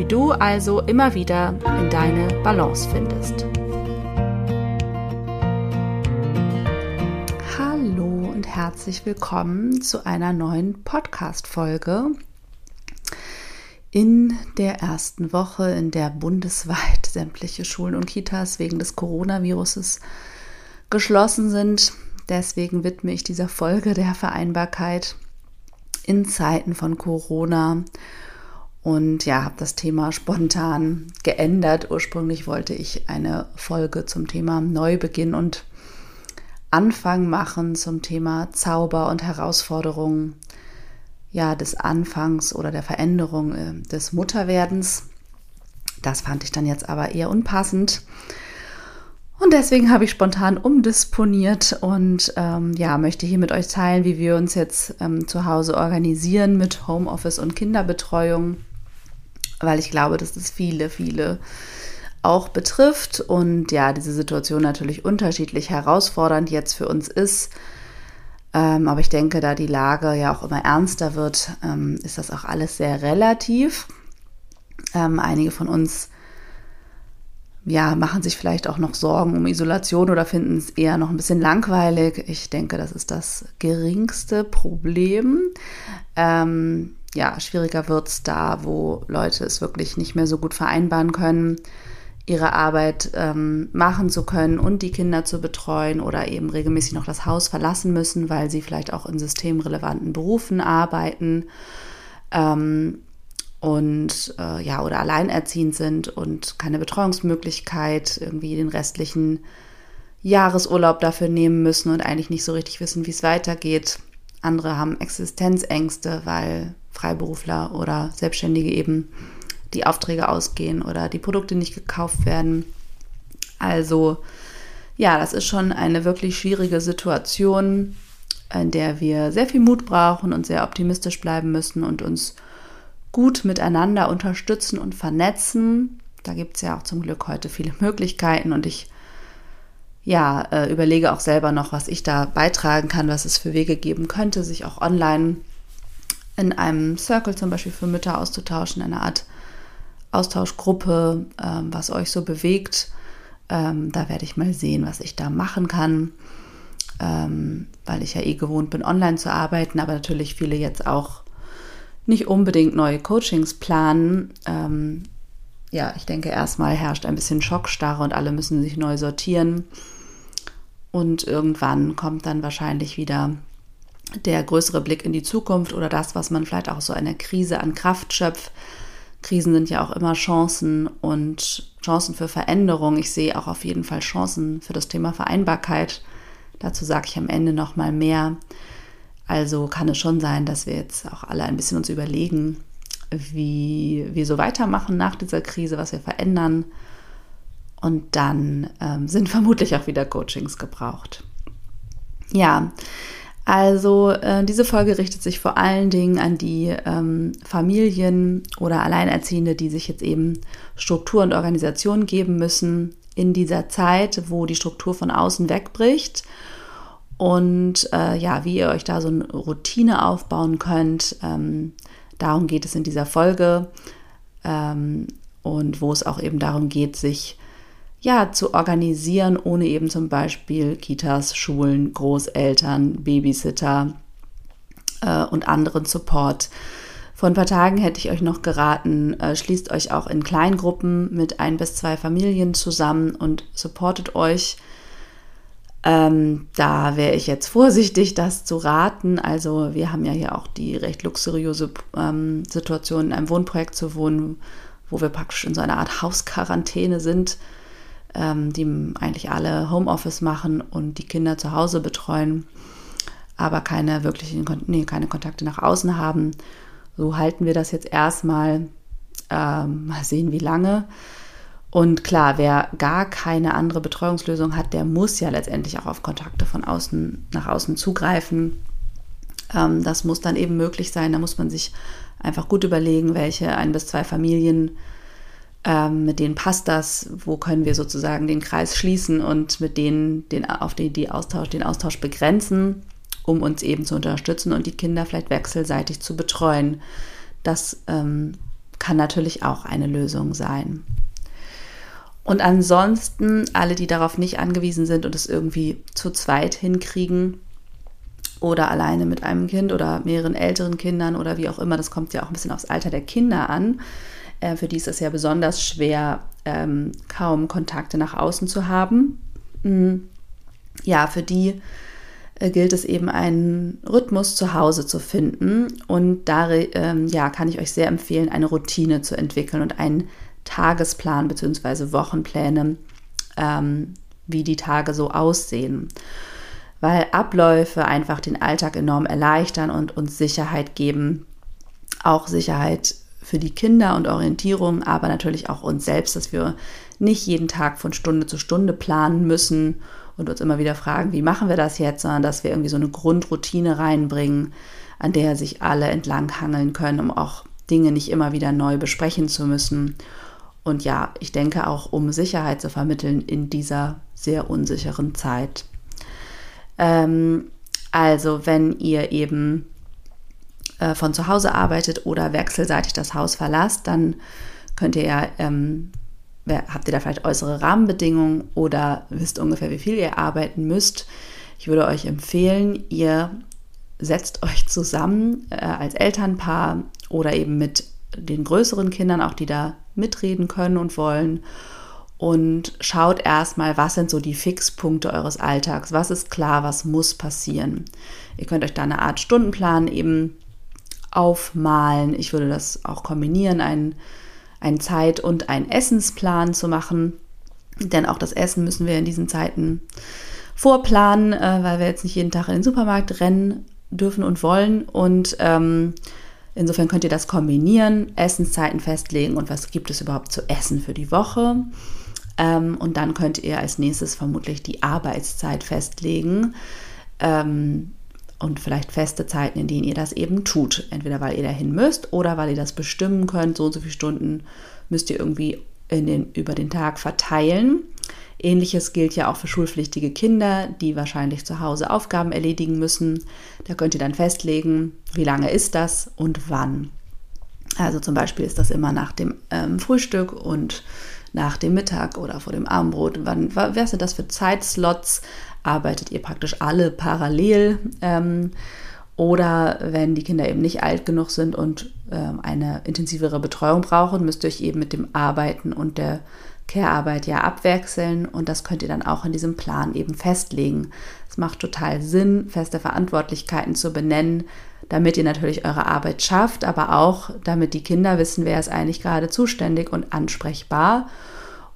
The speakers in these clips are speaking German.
wie du also immer wieder in deine Balance findest. Hallo und herzlich willkommen zu einer neuen Podcast-Folge in der ersten Woche, in der bundesweit sämtliche Schulen und Kitas wegen des Coronaviruses geschlossen sind. Deswegen widme ich dieser Folge der Vereinbarkeit in Zeiten von Corona und ja, habe das Thema spontan geändert. Ursprünglich wollte ich eine Folge zum Thema Neubeginn und Anfang machen, zum Thema Zauber und Herausforderungen ja, des Anfangs oder der Veränderung äh, des Mutterwerdens. Das fand ich dann jetzt aber eher unpassend. Und deswegen habe ich spontan umdisponiert und ähm, ja, möchte hier mit euch teilen, wie wir uns jetzt ähm, zu Hause organisieren mit Homeoffice und Kinderbetreuung, weil ich glaube, dass das viele, viele auch betrifft und ja, diese Situation natürlich unterschiedlich herausfordernd jetzt für uns ist. Ähm, aber ich denke, da die Lage ja auch immer ernster wird, ähm, ist das auch alles sehr relativ. Ähm, einige von uns ja, machen sich vielleicht auch noch Sorgen um Isolation oder finden es eher noch ein bisschen langweilig. Ich denke, das ist das geringste Problem. Ähm, ja, schwieriger wird es da, wo Leute es wirklich nicht mehr so gut vereinbaren können, ihre Arbeit ähm, machen zu können und die Kinder zu betreuen oder eben regelmäßig noch das Haus verlassen müssen, weil sie vielleicht auch in systemrelevanten Berufen arbeiten. Ähm, und äh, ja oder alleinerziehend sind und keine Betreuungsmöglichkeit irgendwie den restlichen Jahresurlaub dafür nehmen müssen und eigentlich nicht so richtig wissen, wie es weitergeht. Andere haben Existenzängste, weil Freiberufler oder Selbstständige eben die Aufträge ausgehen oder die Produkte nicht gekauft werden. Also ja, das ist schon eine wirklich schwierige Situation, in der wir sehr viel Mut brauchen und sehr optimistisch bleiben müssen und uns gut miteinander unterstützen und vernetzen. Da gibt es ja auch zum Glück heute viele Möglichkeiten und ich ja, äh, überlege auch selber noch, was ich da beitragen kann, was es für Wege geben könnte, sich auch online in einem Circle zum Beispiel für Mütter auszutauschen, eine Art Austauschgruppe, ähm, was euch so bewegt. Ähm, da werde ich mal sehen, was ich da machen kann, ähm, weil ich ja eh gewohnt bin, online zu arbeiten, aber natürlich viele jetzt auch nicht unbedingt neue Coachings planen. Ähm, ja, ich denke, erstmal herrscht ein bisschen Schockstarre und alle müssen sich neu sortieren. Und irgendwann kommt dann wahrscheinlich wieder der größere Blick in die Zukunft oder das, was man vielleicht auch so einer Krise an Kraft schöpft. Krisen sind ja auch immer Chancen und Chancen für Veränderung. Ich sehe auch auf jeden Fall Chancen für das Thema Vereinbarkeit. Dazu sage ich am Ende noch mal mehr. Also kann es schon sein, dass wir jetzt auch alle ein bisschen uns überlegen, wie wir so weitermachen nach dieser Krise, was wir verändern. Und dann ähm, sind vermutlich auch wieder Coachings gebraucht. Ja, also äh, diese Folge richtet sich vor allen Dingen an die ähm, Familien oder Alleinerziehende, die sich jetzt eben Struktur und Organisation geben müssen in dieser Zeit, wo die Struktur von außen wegbricht und äh, ja, wie ihr euch da so eine Routine aufbauen könnt. Ähm, darum geht es in dieser Folge ähm, und wo es auch eben darum geht, sich ja zu organisieren, ohne eben zum Beispiel Kitas, Schulen, Großeltern, Babysitter äh, und anderen Support Vor ein paar Tagen hätte ich euch noch geraten, äh, schließt euch auch in Kleingruppen mit ein bis zwei Familien zusammen und supportet euch. Ähm, da wäre ich jetzt vorsichtig, das zu raten. Also wir haben ja hier auch die recht luxuriöse ähm, Situation, in einem Wohnprojekt zu wohnen, wo wir praktisch in so einer Art Hausquarantäne sind, ähm, die eigentlich alle Homeoffice machen und die Kinder zu Hause betreuen, aber keine wirklichen, nee, keine Kontakte nach außen haben. So halten wir das jetzt erstmal. Ähm, mal sehen, wie lange. Und klar, wer gar keine andere Betreuungslösung hat, der muss ja letztendlich auch auf Kontakte von außen nach außen zugreifen. Ähm, das muss dann eben möglich sein. Da muss man sich einfach gut überlegen, welche ein bis zwei Familien, ähm, mit denen passt das, wo können wir sozusagen den Kreis schließen und mit denen den, auf die, die Austausch, den Austausch begrenzen um uns eben zu unterstützen und die Kinder vielleicht wechselseitig zu betreuen. Das ähm, kann natürlich auch eine Lösung sein. Und ansonsten, alle, die darauf nicht angewiesen sind und es irgendwie zu zweit hinkriegen oder alleine mit einem Kind oder mehreren älteren Kindern oder wie auch immer, das kommt ja auch ein bisschen aufs Alter der Kinder an. Äh, für die ist es ja besonders schwer, ähm, kaum Kontakte nach außen zu haben. Mhm. Ja, für die äh, gilt es eben einen Rhythmus zu Hause zu finden. Und da ähm, ja, kann ich euch sehr empfehlen, eine Routine zu entwickeln und einen Tagesplan bzw. Wochenpläne, ähm, wie die Tage so aussehen. Weil Abläufe einfach den Alltag enorm erleichtern und uns Sicherheit geben. Auch Sicherheit für die Kinder und Orientierung, aber natürlich auch uns selbst, dass wir nicht jeden Tag von Stunde zu Stunde planen müssen und uns immer wieder fragen, wie machen wir das jetzt, sondern dass wir irgendwie so eine Grundroutine reinbringen, an der sich alle entlanghangeln können, um auch Dinge nicht immer wieder neu besprechen zu müssen. Und ja, ich denke auch, um Sicherheit zu vermitteln in dieser sehr unsicheren Zeit. Ähm, also wenn ihr eben äh, von zu Hause arbeitet oder wechselseitig das Haus verlasst, dann könnt ihr ja ähm, habt ihr da vielleicht äußere Rahmenbedingungen oder wisst ungefähr, wie viel ihr arbeiten müsst. Ich würde euch empfehlen, ihr setzt euch zusammen äh, als Elternpaar oder eben mit den größeren Kindern, auch die da mitreden können und wollen. Und schaut erstmal, was sind so die Fixpunkte eures Alltags, was ist klar, was muss passieren. Ihr könnt euch da eine Art Stundenplan eben aufmalen. Ich würde das auch kombinieren, einen einen Zeit- und einen Essensplan zu machen. Denn auch das Essen müssen wir in diesen Zeiten vorplanen, äh, weil wir jetzt nicht jeden Tag in den Supermarkt rennen dürfen und wollen. Und ähm, insofern könnt ihr das kombinieren, Essenszeiten festlegen und was gibt es überhaupt zu essen für die Woche. Ähm, und dann könnt ihr als nächstes vermutlich die Arbeitszeit festlegen. Ähm, und vielleicht feste Zeiten, in denen ihr das eben tut. Entweder weil ihr dahin müsst oder weil ihr das bestimmen könnt. So und so viele Stunden müsst ihr irgendwie den, über den Tag verteilen. Ähnliches gilt ja auch für schulpflichtige Kinder, die wahrscheinlich zu Hause Aufgaben erledigen müssen. Da könnt ihr dann festlegen, wie lange ist das und wann. Also zum Beispiel ist das immer nach dem ähm, Frühstück und nach dem Mittag oder vor dem Abendbrot. Wann, was sind das für Zeitslots? Arbeitet ihr praktisch alle parallel. Ähm, oder wenn die Kinder eben nicht alt genug sind und ähm, eine intensivere Betreuung brauchen, müsst ihr euch eben mit dem Arbeiten und der Care-Arbeit ja abwechseln und das könnt ihr dann auch in diesem Plan eben festlegen. Es macht total Sinn, feste Verantwortlichkeiten zu benennen, damit ihr natürlich eure Arbeit schafft, aber auch damit die Kinder wissen, wer ist eigentlich gerade zuständig und ansprechbar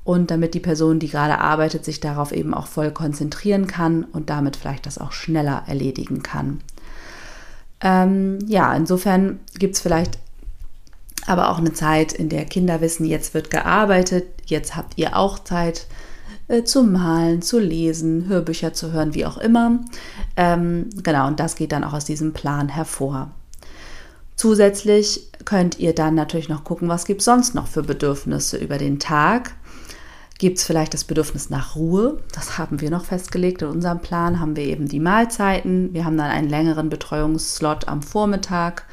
und damit die Person, die gerade arbeitet, sich darauf eben auch voll konzentrieren kann und damit vielleicht das auch schneller erledigen kann. Ähm, ja, insofern gibt es vielleicht aber auch eine Zeit, in der Kinder wissen, jetzt wird gearbeitet, jetzt habt ihr auch Zeit äh, zu malen, zu lesen, Hörbücher zu hören, wie auch immer. Ähm, genau, und das geht dann auch aus diesem Plan hervor. Zusätzlich könnt ihr dann natürlich noch gucken, was gibt es sonst noch für Bedürfnisse über den Tag. Gibt es vielleicht das Bedürfnis nach Ruhe? Das haben wir noch festgelegt. In unserem Plan haben wir eben die Mahlzeiten. Wir haben dann einen längeren Betreuungsslot am Vormittag.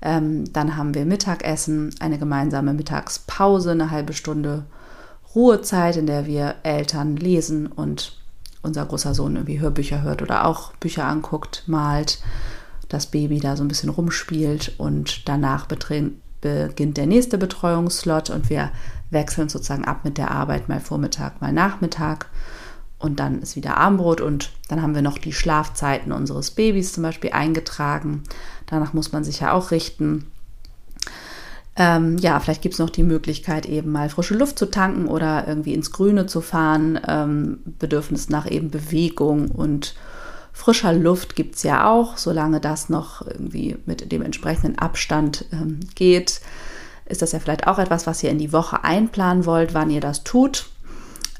Ähm, dann haben wir Mittagessen, eine gemeinsame Mittagspause, eine halbe Stunde Ruhezeit, in der wir Eltern lesen und unser großer Sohn irgendwie Hörbücher hört oder auch Bücher anguckt, malt. das Baby da so ein bisschen rumspielt und danach beginnt der nächste Betreuungsslot und wir wechseln sozusagen ab mit der Arbeit, mal Vormittag, mal Nachmittag. Und dann ist wieder Abendbrot und dann haben wir noch die Schlafzeiten unseres Babys zum Beispiel eingetragen. Danach muss man sich ja auch richten. Ähm, ja, vielleicht gibt es noch die Möglichkeit, eben mal frische Luft zu tanken oder irgendwie ins Grüne zu fahren. Ähm, Bedürfnis nach eben Bewegung und frischer Luft gibt es ja auch, solange das noch irgendwie mit dem entsprechenden Abstand ähm, geht. Ist das ja vielleicht auch etwas, was ihr in die Woche einplanen wollt, wann ihr das tut.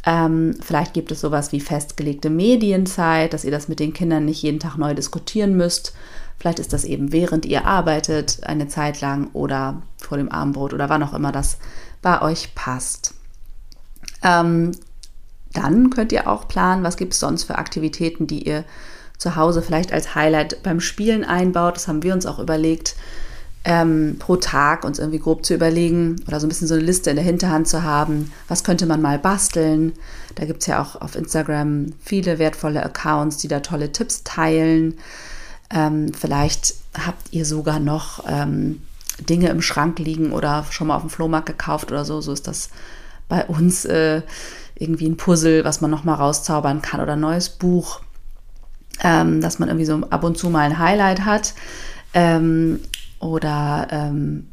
Ähm, vielleicht gibt es sowas wie festgelegte Medienzeit, dass ihr das mit den Kindern nicht jeden Tag neu diskutieren müsst. Vielleicht ist das eben während ihr arbeitet eine Zeit lang oder vor dem Abendbrot oder wann auch immer das bei euch passt. Ähm, dann könnt ihr auch planen, was gibt es sonst für Aktivitäten, die ihr zu Hause vielleicht als Highlight beim Spielen einbaut. Das haben wir uns auch überlegt, ähm, pro Tag uns irgendwie grob zu überlegen oder so ein bisschen so eine Liste in der Hinterhand zu haben. Was könnte man mal basteln? Da gibt es ja auch auf Instagram viele wertvolle Accounts, die da tolle Tipps teilen. Ähm, vielleicht habt ihr sogar noch ähm, Dinge im Schrank liegen oder schon mal auf dem Flohmarkt gekauft oder so. So ist das bei uns äh, irgendwie ein Puzzle, was man noch mal rauszaubern kann oder ein neues Buch, ähm, dass man irgendwie so ab und zu mal ein Highlight hat ähm, oder ähm,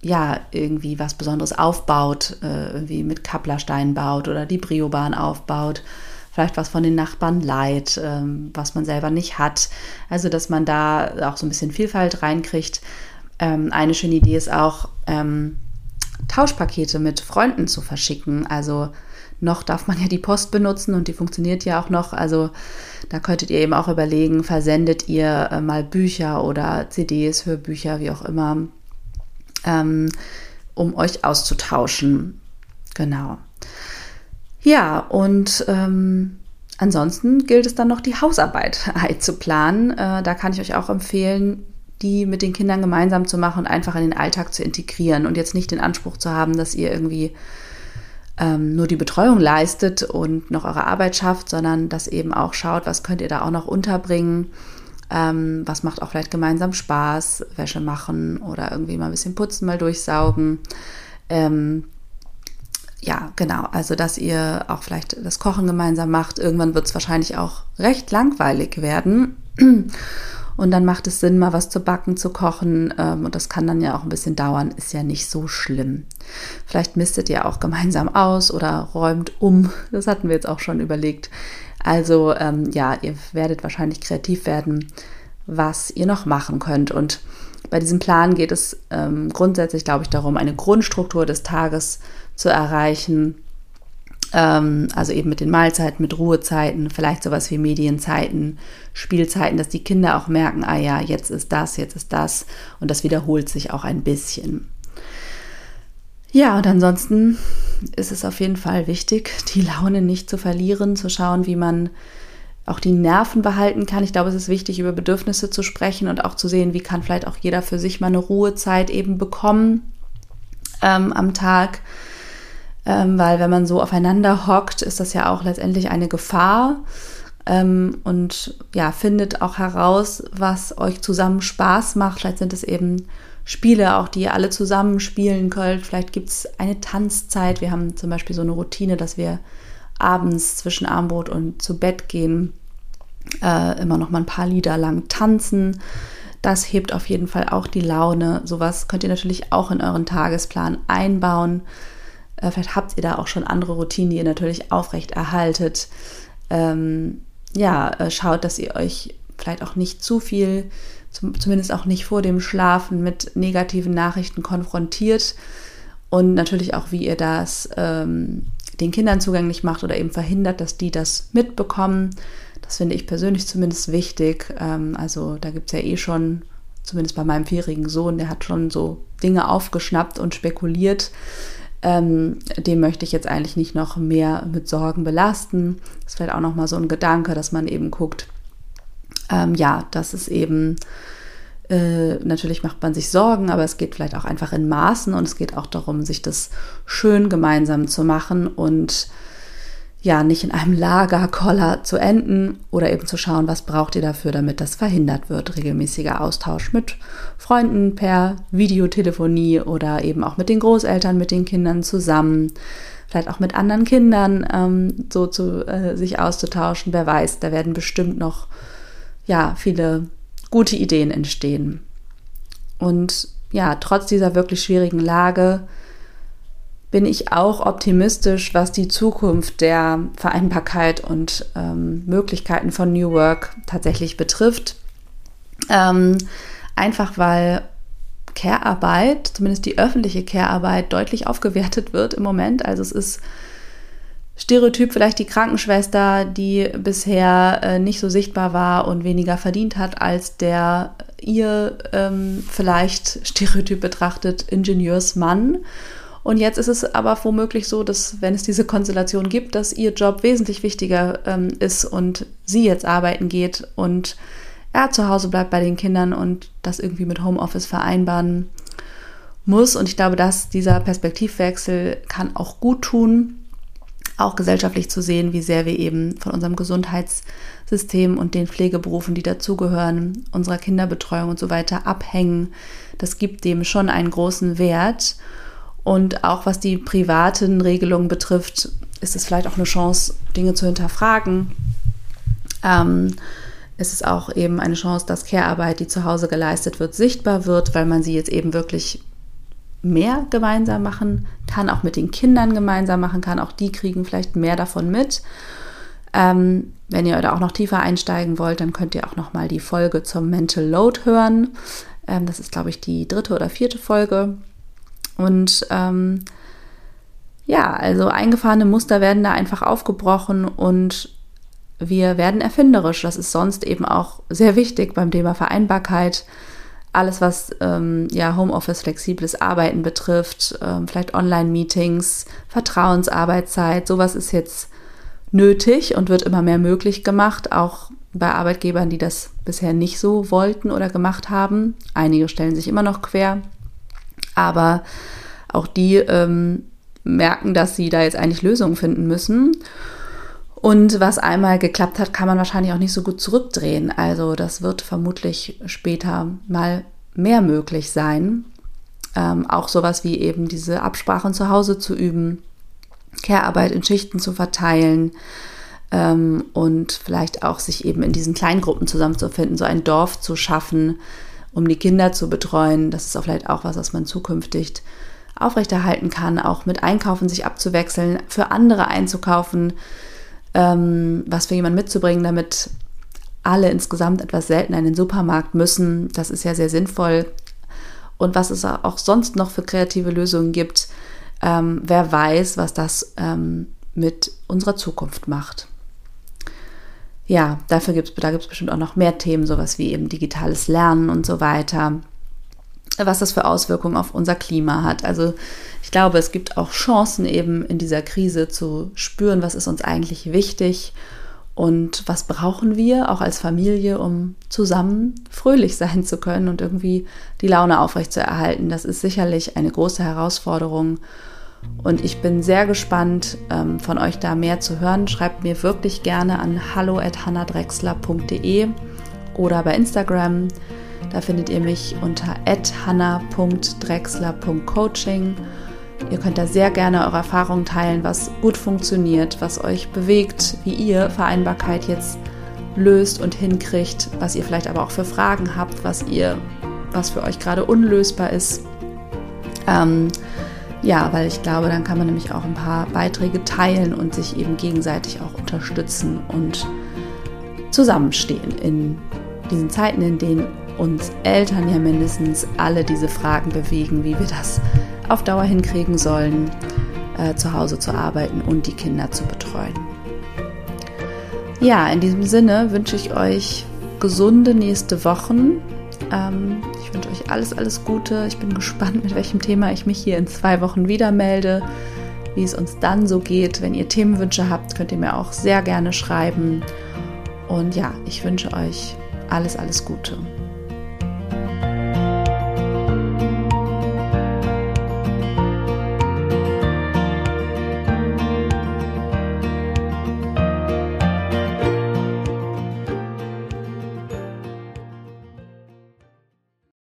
ja irgendwie was Besonderes aufbaut, äh, irgendwie mit Kapplerstein baut oder die Briobahn aufbaut vielleicht was von den Nachbarn leiht, ähm, was man selber nicht hat. Also, dass man da auch so ein bisschen Vielfalt reinkriegt. Ähm, eine schöne Idee ist auch, ähm, Tauschpakete mit Freunden zu verschicken. Also noch darf man ja die Post benutzen und die funktioniert ja auch noch. Also da könntet ihr eben auch überlegen, versendet ihr äh, mal Bücher oder CDs, Hörbücher, wie auch immer, ähm, um euch auszutauschen. Genau. Ja, und ähm, ansonsten gilt es dann noch, die Hausarbeit einzuplanen. Äh, da kann ich euch auch empfehlen, die mit den Kindern gemeinsam zu machen und einfach in den Alltag zu integrieren und jetzt nicht den Anspruch zu haben, dass ihr irgendwie ähm, nur die Betreuung leistet und noch eure Arbeit schafft, sondern dass eben auch schaut, was könnt ihr da auch noch unterbringen. Ähm, was macht auch vielleicht gemeinsam Spaß, Wäsche machen oder irgendwie mal ein bisschen putzen, mal durchsaugen. Ähm, ja, genau. Also, dass ihr auch vielleicht das Kochen gemeinsam macht. Irgendwann wird es wahrscheinlich auch recht langweilig werden. Und dann macht es Sinn, mal was zu backen, zu kochen. Ähm, und das kann dann ja auch ein bisschen dauern, ist ja nicht so schlimm. Vielleicht mistet ihr auch gemeinsam aus oder räumt um. Das hatten wir jetzt auch schon überlegt. Also ähm, ja, ihr werdet wahrscheinlich kreativ werden, was ihr noch machen könnt. Und bei diesem Plan geht es ähm, grundsätzlich, glaube ich, darum, eine Grundstruktur des Tages zu erreichen. Ähm, also eben mit den Mahlzeiten, mit Ruhezeiten, vielleicht sowas wie Medienzeiten, Spielzeiten, dass die Kinder auch merken, ah ja, jetzt ist das, jetzt ist das. Und das wiederholt sich auch ein bisschen. Ja, und ansonsten ist es auf jeden Fall wichtig, die Laune nicht zu verlieren, zu schauen, wie man auch die Nerven behalten kann. Ich glaube, es ist wichtig, über Bedürfnisse zu sprechen und auch zu sehen, wie kann vielleicht auch jeder für sich mal eine Ruhezeit eben bekommen ähm, am Tag. Ähm, weil wenn man so aufeinander hockt, ist das ja auch letztendlich eine Gefahr. Ähm, und ja, findet auch heraus, was euch zusammen Spaß macht. Vielleicht sind es eben Spiele auch, die ihr alle zusammen spielen könnt. Vielleicht gibt es eine Tanzzeit. Wir haben zum Beispiel so eine Routine, dass wir abends zwischen Armbrot und zu Bett gehen, äh, immer noch mal ein paar Lieder lang tanzen. Das hebt auf jeden Fall auch die Laune. Sowas könnt ihr natürlich auch in euren Tagesplan einbauen. Äh, vielleicht habt ihr da auch schon andere Routinen, die ihr natürlich aufrecht erhaltet. Ähm, ja, äh, schaut, dass ihr euch vielleicht auch nicht zu viel, zum, zumindest auch nicht vor dem Schlafen mit negativen Nachrichten konfrontiert. Und natürlich auch, wie ihr das ähm, den Kindern zugänglich macht oder eben verhindert, dass die das mitbekommen. Das finde ich persönlich zumindest wichtig. Ähm, also da gibt es ja eh schon, zumindest bei meinem vierjährigen Sohn, der hat schon so Dinge aufgeschnappt und spekuliert. Ähm, dem möchte ich jetzt eigentlich nicht noch mehr mit Sorgen belasten. Das ist vielleicht auch nochmal so ein Gedanke, dass man eben guckt, ähm, ja, dass es eben äh, natürlich macht man sich Sorgen, aber es geht vielleicht auch einfach in Maßen und es geht auch darum, sich das schön gemeinsam zu machen und ja nicht in einem Lagerkoller zu enden oder eben zu schauen, was braucht ihr dafür, damit das verhindert wird. Regelmäßiger Austausch mit Freunden per Videotelefonie oder eben auch mit den Großeltern, mit den Kindern zusammen, vielleicht auch mit anderen Kindern ähm, so zu äh, sich auszutauschen. Wer weiß, da werden bestimmt noch ja viele gute Ideen entstehen. Und ja, trotz dieser wirklich schwierigen Lage bin ich auch optimistisch, was die Zukunft der Vereinbarkeit und ähm, Möglichkeiten von New Work tatsächlich betrifft. Ähm, einfach weil Care-Arbeit, zumindest die öffentliche Care-Arbeit, deutlich aufgewertet wird im Moment. Also es ist Stereotyp vielleicht die Krankenschwester, die bisher äh, nicht so sichtbar war und weniger verdient hat als der ihr ähm, vielleicht Stereotyp betrachtet Ingenieursmann. Und jetzt ist es aber womöglich so, dass wenn es diese Konstellation gibt, dass ihr Job wesentlich wichtiger ähm, ist und sie jetzt arbeiten geht und er zu Hause bleibt bei den Kindern und das irgendwie mit Homeoffice vereinbaren muss. Und ich glaube, dass dieser Perspektivwechsel kann auch gut tun, auch gesellschaftlich zu sehen, wie sehr wir eben von unserem Gesundheitssystem und den Pflegeberufen, die dazugehören, unserer Kinderbetreuung und so weiter abhängen. Das gibt dem schon einen großen Wert. Und auch was die privaten Regelungen betrifft, ist es vielleicht auch eine Chance, Dinge zu hinterfragen. Ähm, es ist auch eben eine Chance, dass Care-Arbeit, die zu Hause geleistet wird, sichtbar wird, weil man sie jetzt eben wirklich mehr gemeinsam machen kann, auch mit den Kindern gemeinsam machen kann. Auch die kriegen vielleicht mehr davon mit. Ähm, wenn ihr da auch noch tiefer einsteigen wollt, dann könnt ihr auch noch mal die Folge zum Mental Load hören. Ähm, das ist, glaube ich, die dritte oder vierte Folge. Und ähm, ja, also eingefahrene Muster werden da einfach aufgebrochen und wir werden erfinderisch. Das ist sonst eben auch sehr wichtig beim Thema Vereinbarkeit. Alles, was ähm, ja Homeoffice, flexibles Arbeiten betrifft, ähm, vielleicht Online-Meetings, Vertrauensarbeitszeit, sowas ist jetzt nötig und wird immer mehr möglich gemacht, auch bei Arbeitgebern, die das bisher nicht so wollten oder gemacht haben. Einige stellen sich immer noch quer aber auch die ähm, merken, dass sie da jetzt eigentlich Lösungen finden müssen. Und was einmal geklappt hat, kann man wahrscheinlich auch nicht so gut zurückdrehen. Also das wird vermutlich später mal mehr möglich sein. Ähm, auch sowas wie eben diese Absprachen zu Hause zu üben, Care-Arbeit in Schichten zu verteilen ähm, und vielleicht auch sich eben in diesen Kleingruppen zusammenzufinden, so ein Dorf zu schaffen, um die Kinder zu betreuen. Das ist auch vielleicht auch was, was man zukünftig aufrechterhalten kann, auch mit Einkaufen sich abzuwechseln, für andere einzukaufen, ähm, was für jemanden mitzubringen, damit alle insgesamt etwas seltener in den Supermarkt müssen. Das ist ja sehr sinnvoll. Und was es auch sonst noch für kreative Lösungen gibt, ähm, wer weiß, was das ähm, mit unserer Zukunft macht ja, dafür gibt's, da gibt es bestimmt auch noch mehr Themen, sowas wie eben digitales Lernen und so weiter. Was das für Auswirkungen auf unser Klima hat. Also ich glaube, es gibt auch Chancen eben in dieser Krise zu spüren, was ist uns eigentlich wichtig und was brauchen wir auch als Familie, um zusammen fröhlich sein zu können und irgendwie die Laune aufrechtzuerhalten. Das ist sicherlich eine große Herausforderung. Und ich bin sehr gespannt, ähm, von euch da mehr zu hören. Schreibt mir wirklich gerne an hallo.hannadrexler.de oder bei Instagram. Da findet ihr mich unter hanna.drexler.coaching. Ihr könnt da sehr gerne eure Erfahrungen teilen, was gut funktioniert, was euch bewegt, wie ihr Vereinbarkeit jetzt löst und hinkriegt, was ihr vielleicht aber auch für Fragen habt, was ihr, was für euch gerade unlösbar ist. Ähm, ja, weil ich glaube, dann kann man nämlich auch ein paar Beiträge teilen und sich eben gegenseitig auch unterstützen und zusammenstehen in diesen Zeiten, in denen uns Eltern ja mindestens alle diese Fragen bewegen, wie wir das auf Dauer hinkriegen sollen, äh, zu Hause zu arbeiten und die Kinder zu betreuen. Ja, in diesem Sinne wünsche ich euch gesunde nächste Wochen ähm, ich wünsche euch alles, alles Gute. Ich bin gespannt, mit welchem Thema ich mich hier in zwei Wochen wieder melde, wie es uns dann so geht. Wenn ihr Themenwünsche habt, könnt ihr mir auch sehr gerne schreiben. Und ja, ich wünsche euch alles, alles Gute.